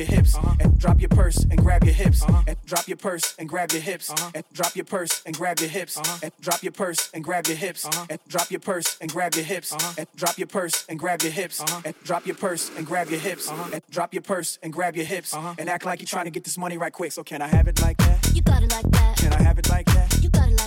Your hips. Uh-huh. And drop your purse and grab your hips. Uh-huh. And drop your purse and grab your hips. Uh-huh. And drop your purse and grab your hips. And drop your purse and grab your hips. And drop your purse and grab your hips. And drop your purse and grab your hips. And drop your purse and grab your hips. And drop your purse and grab your hips. And act like you're trying to get this money right quick. So can I have it like that? You got it like that. Can I have it like that? You got it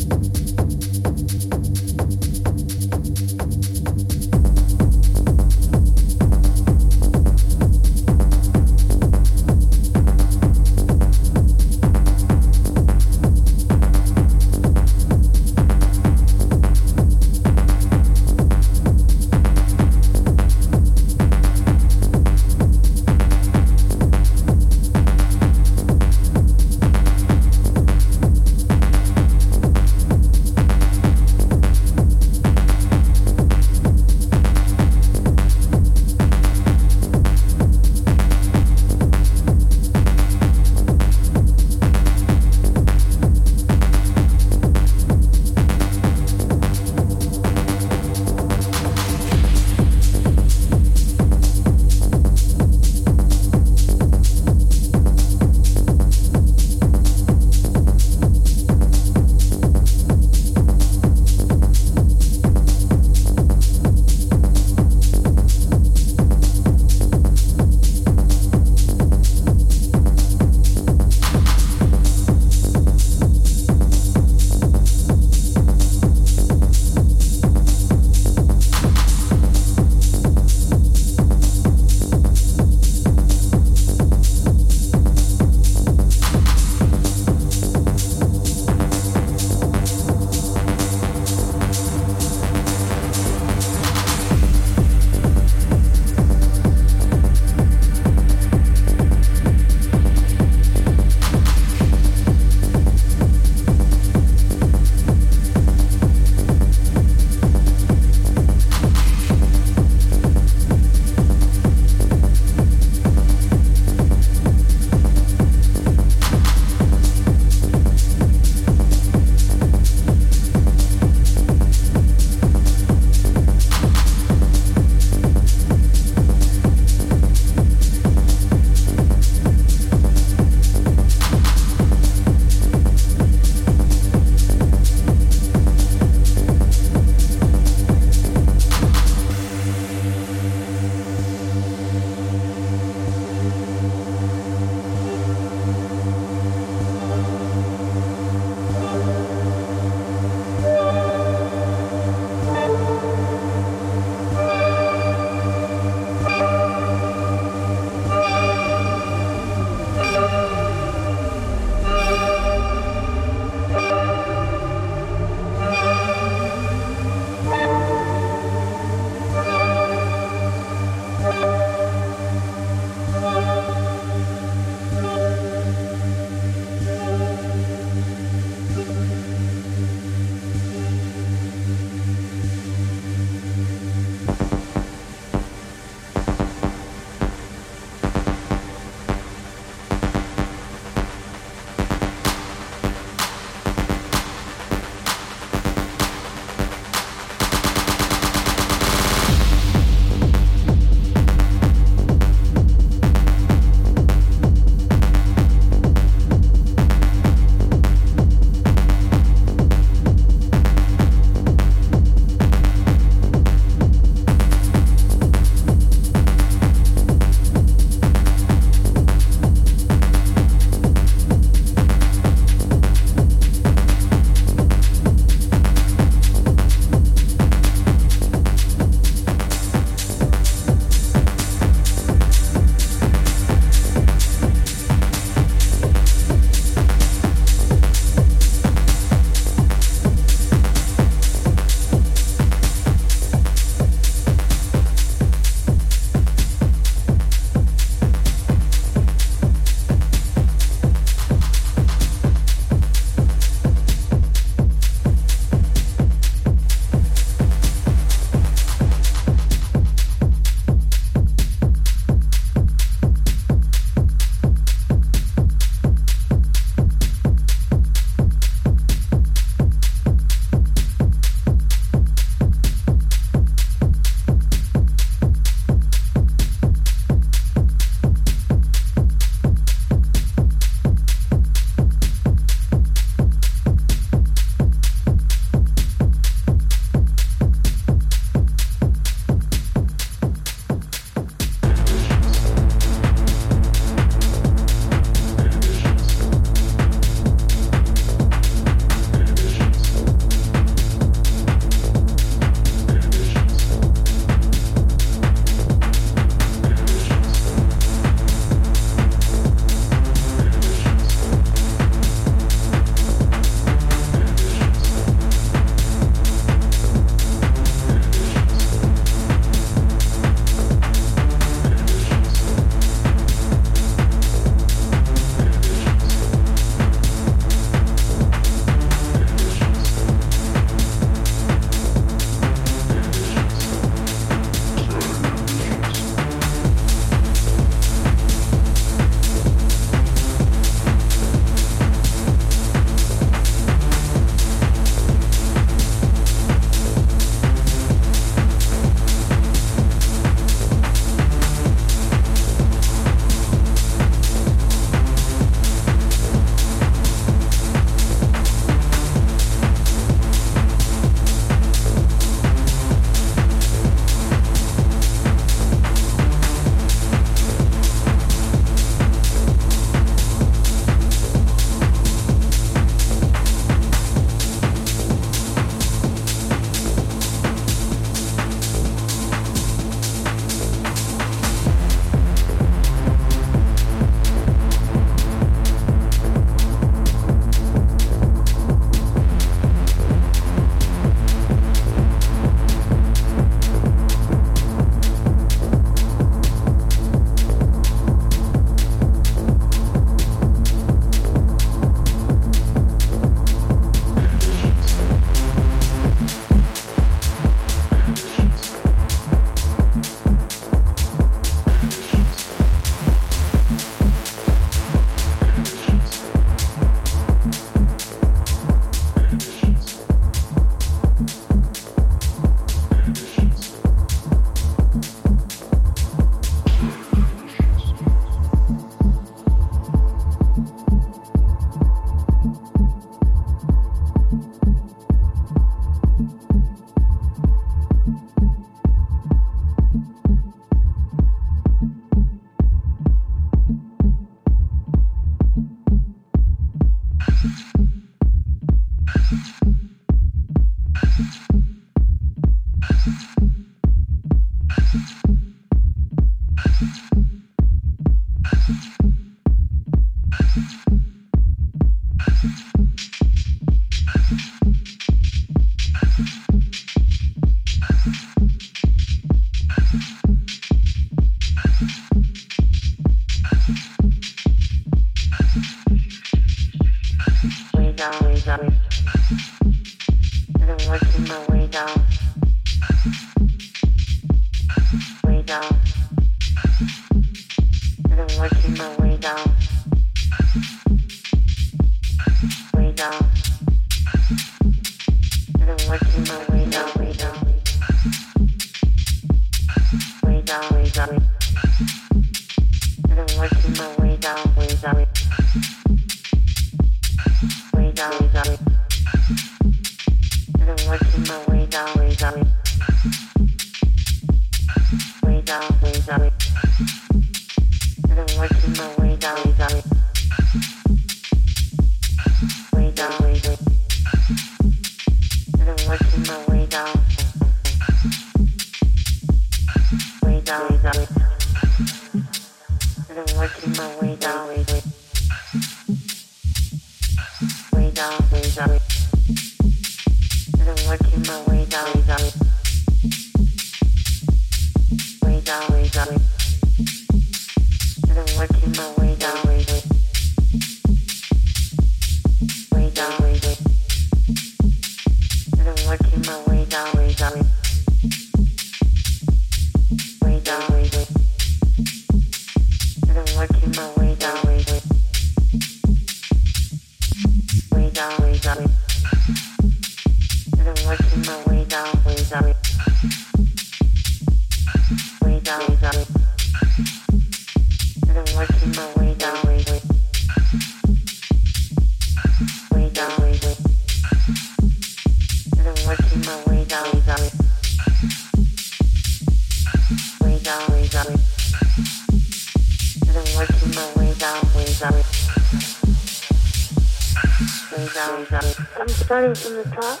i'm starting from the top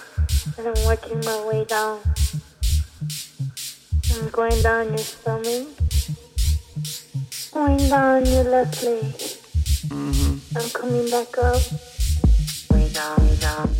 and I'm working my way down. I'm going down your stomach, going down your left leg. Mm-hmm. I'm coming back up, way down.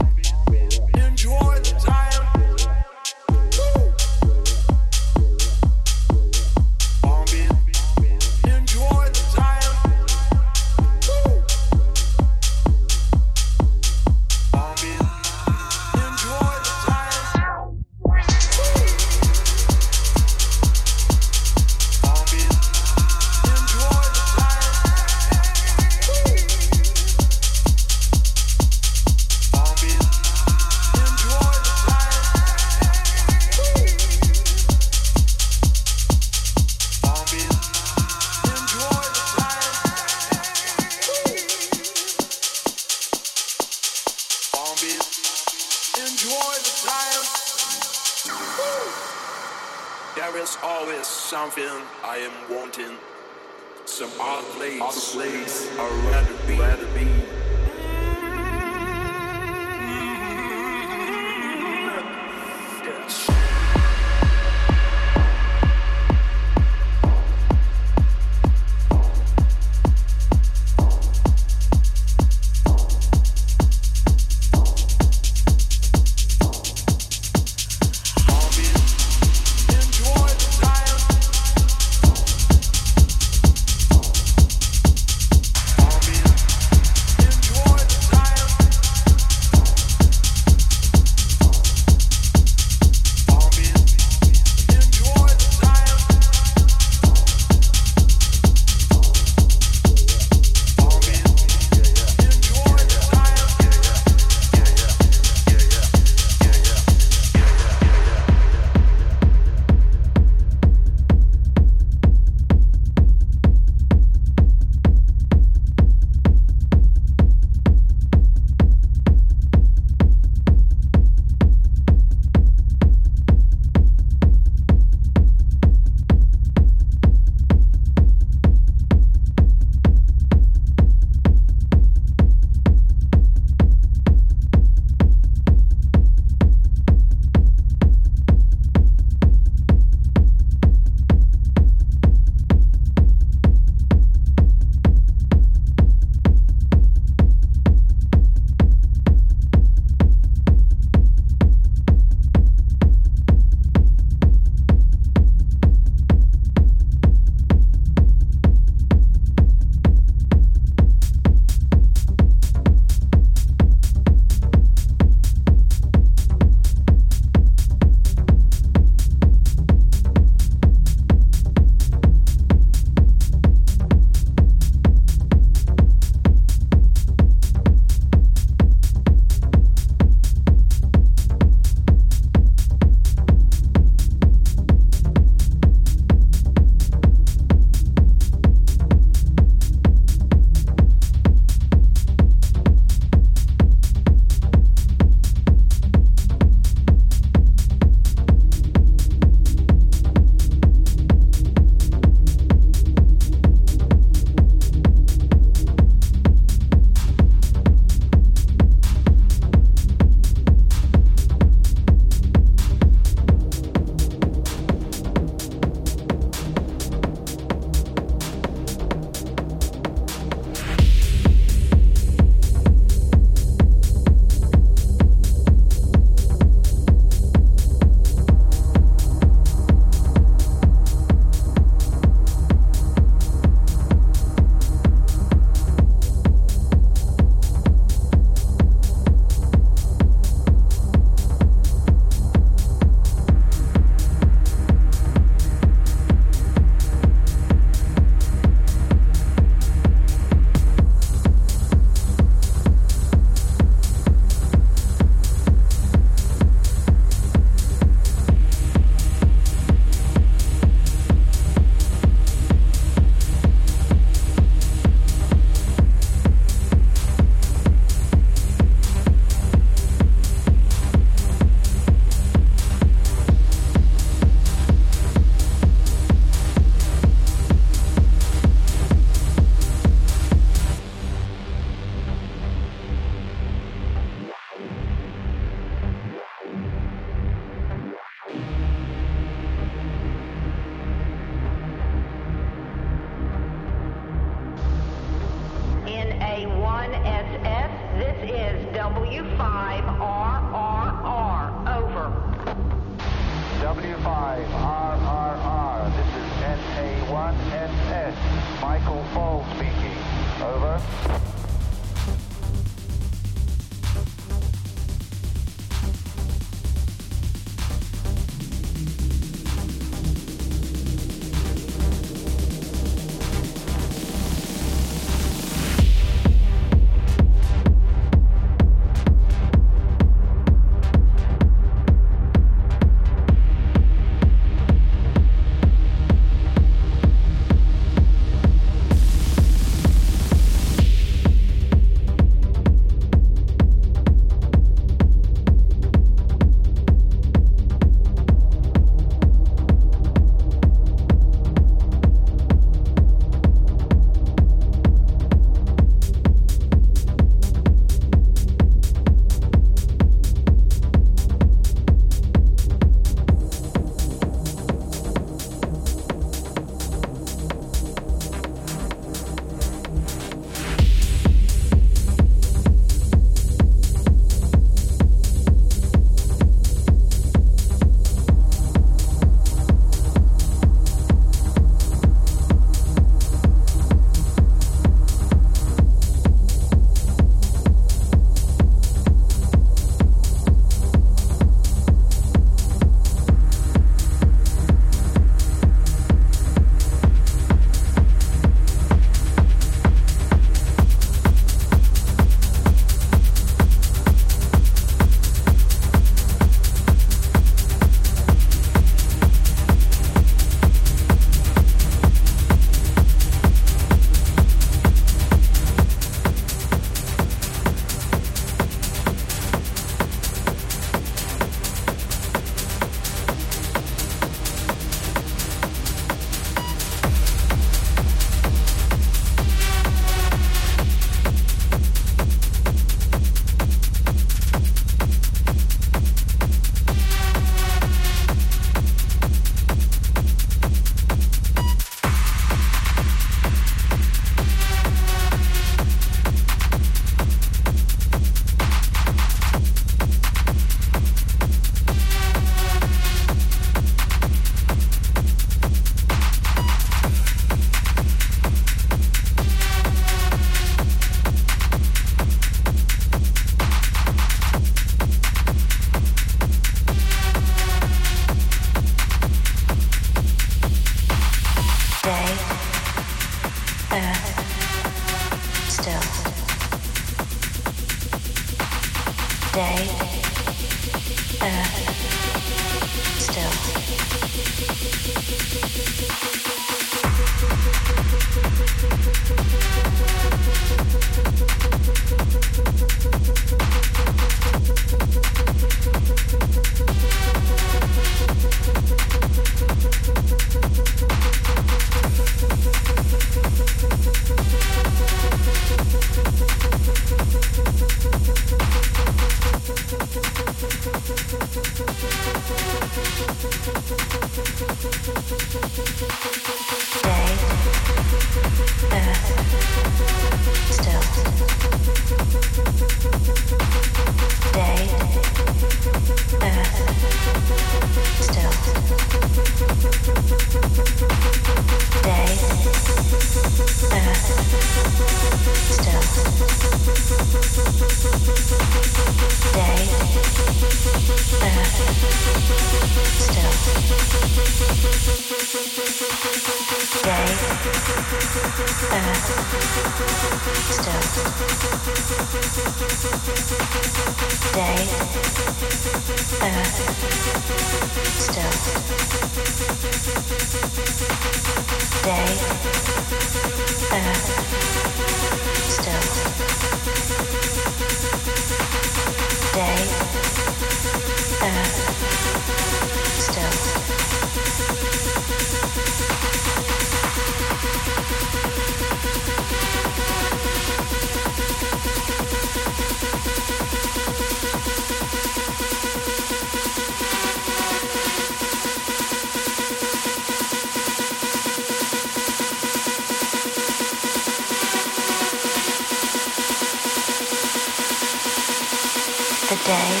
day,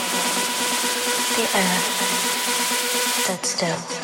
the earth stood still.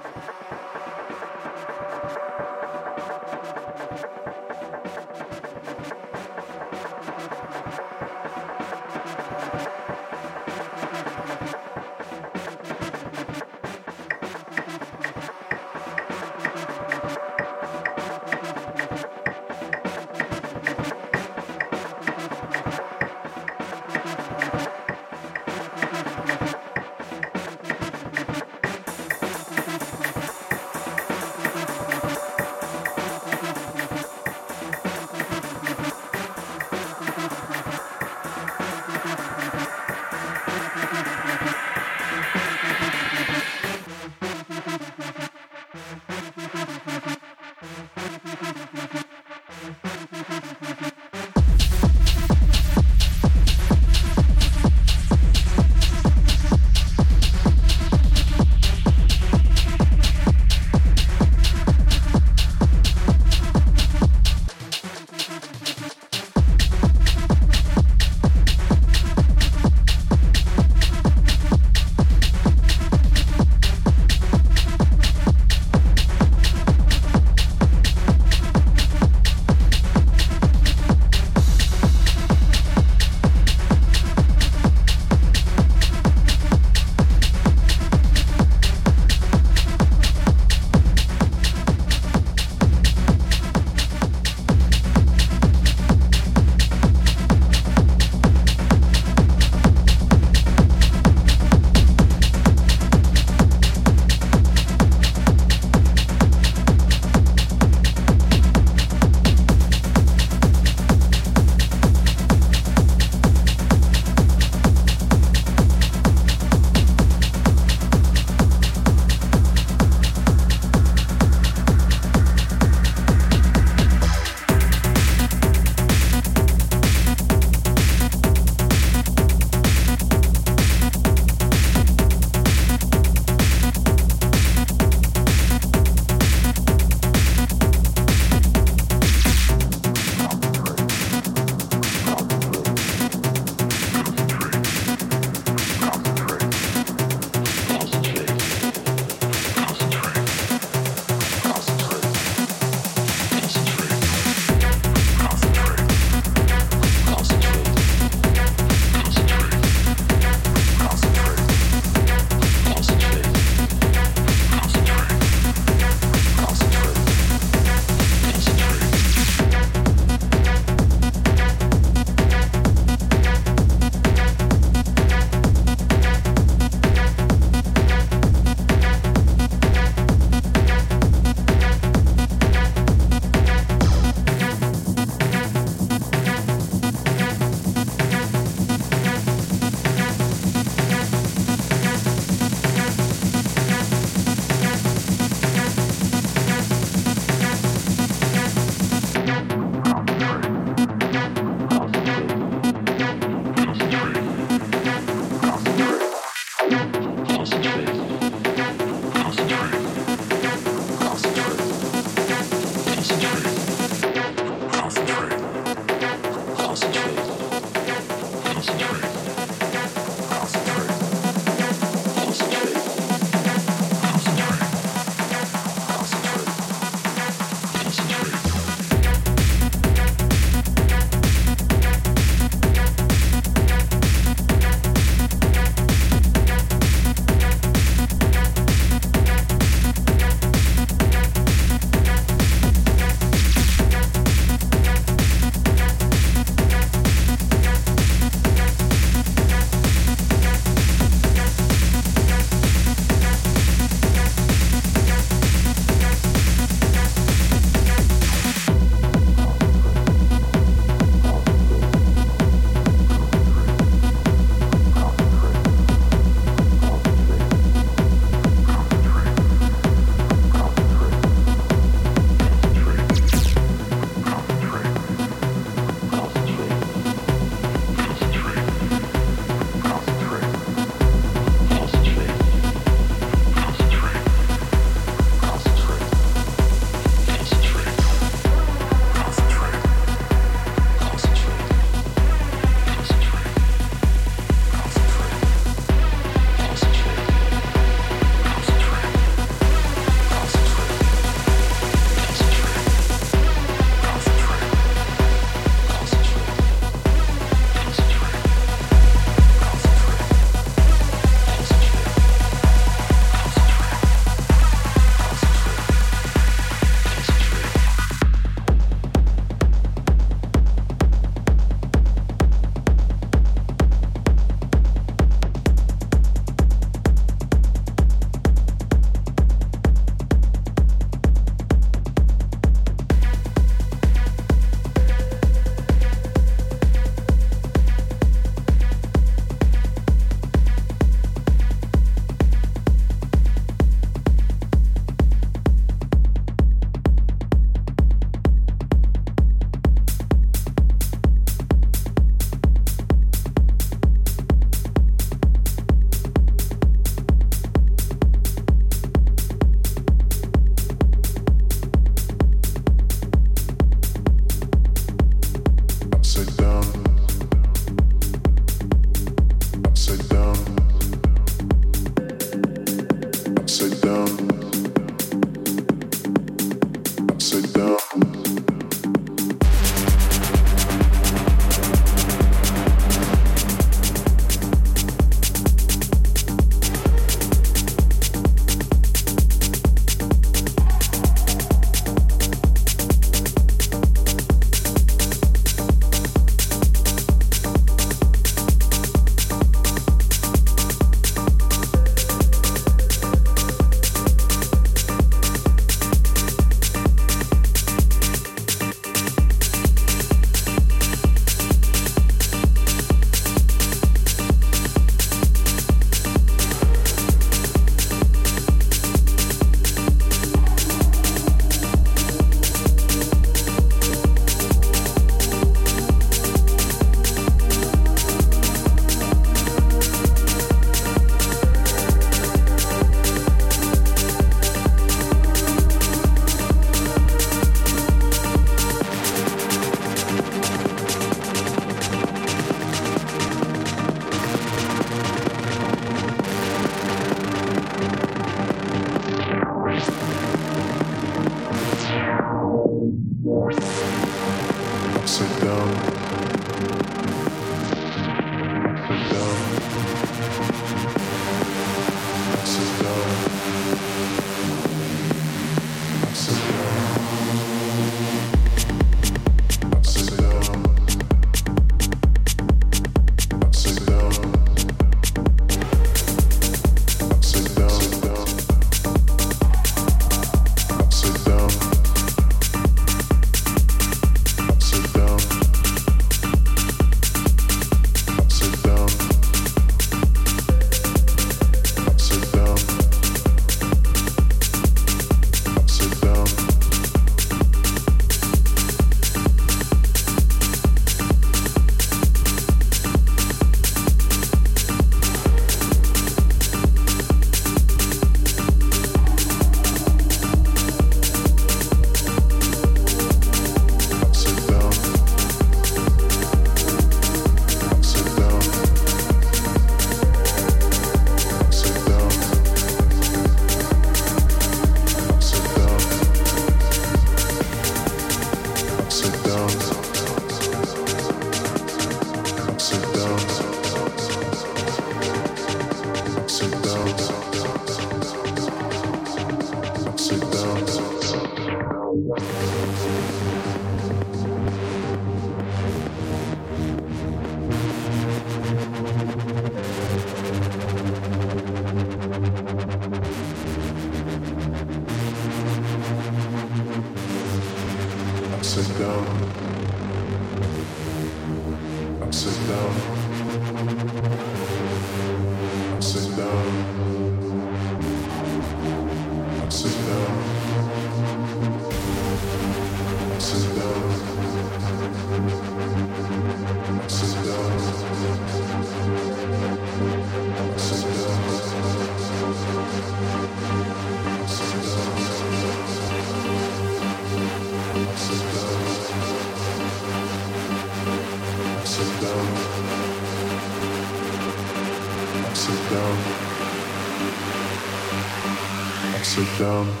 Down.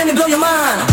Let me blow your mind.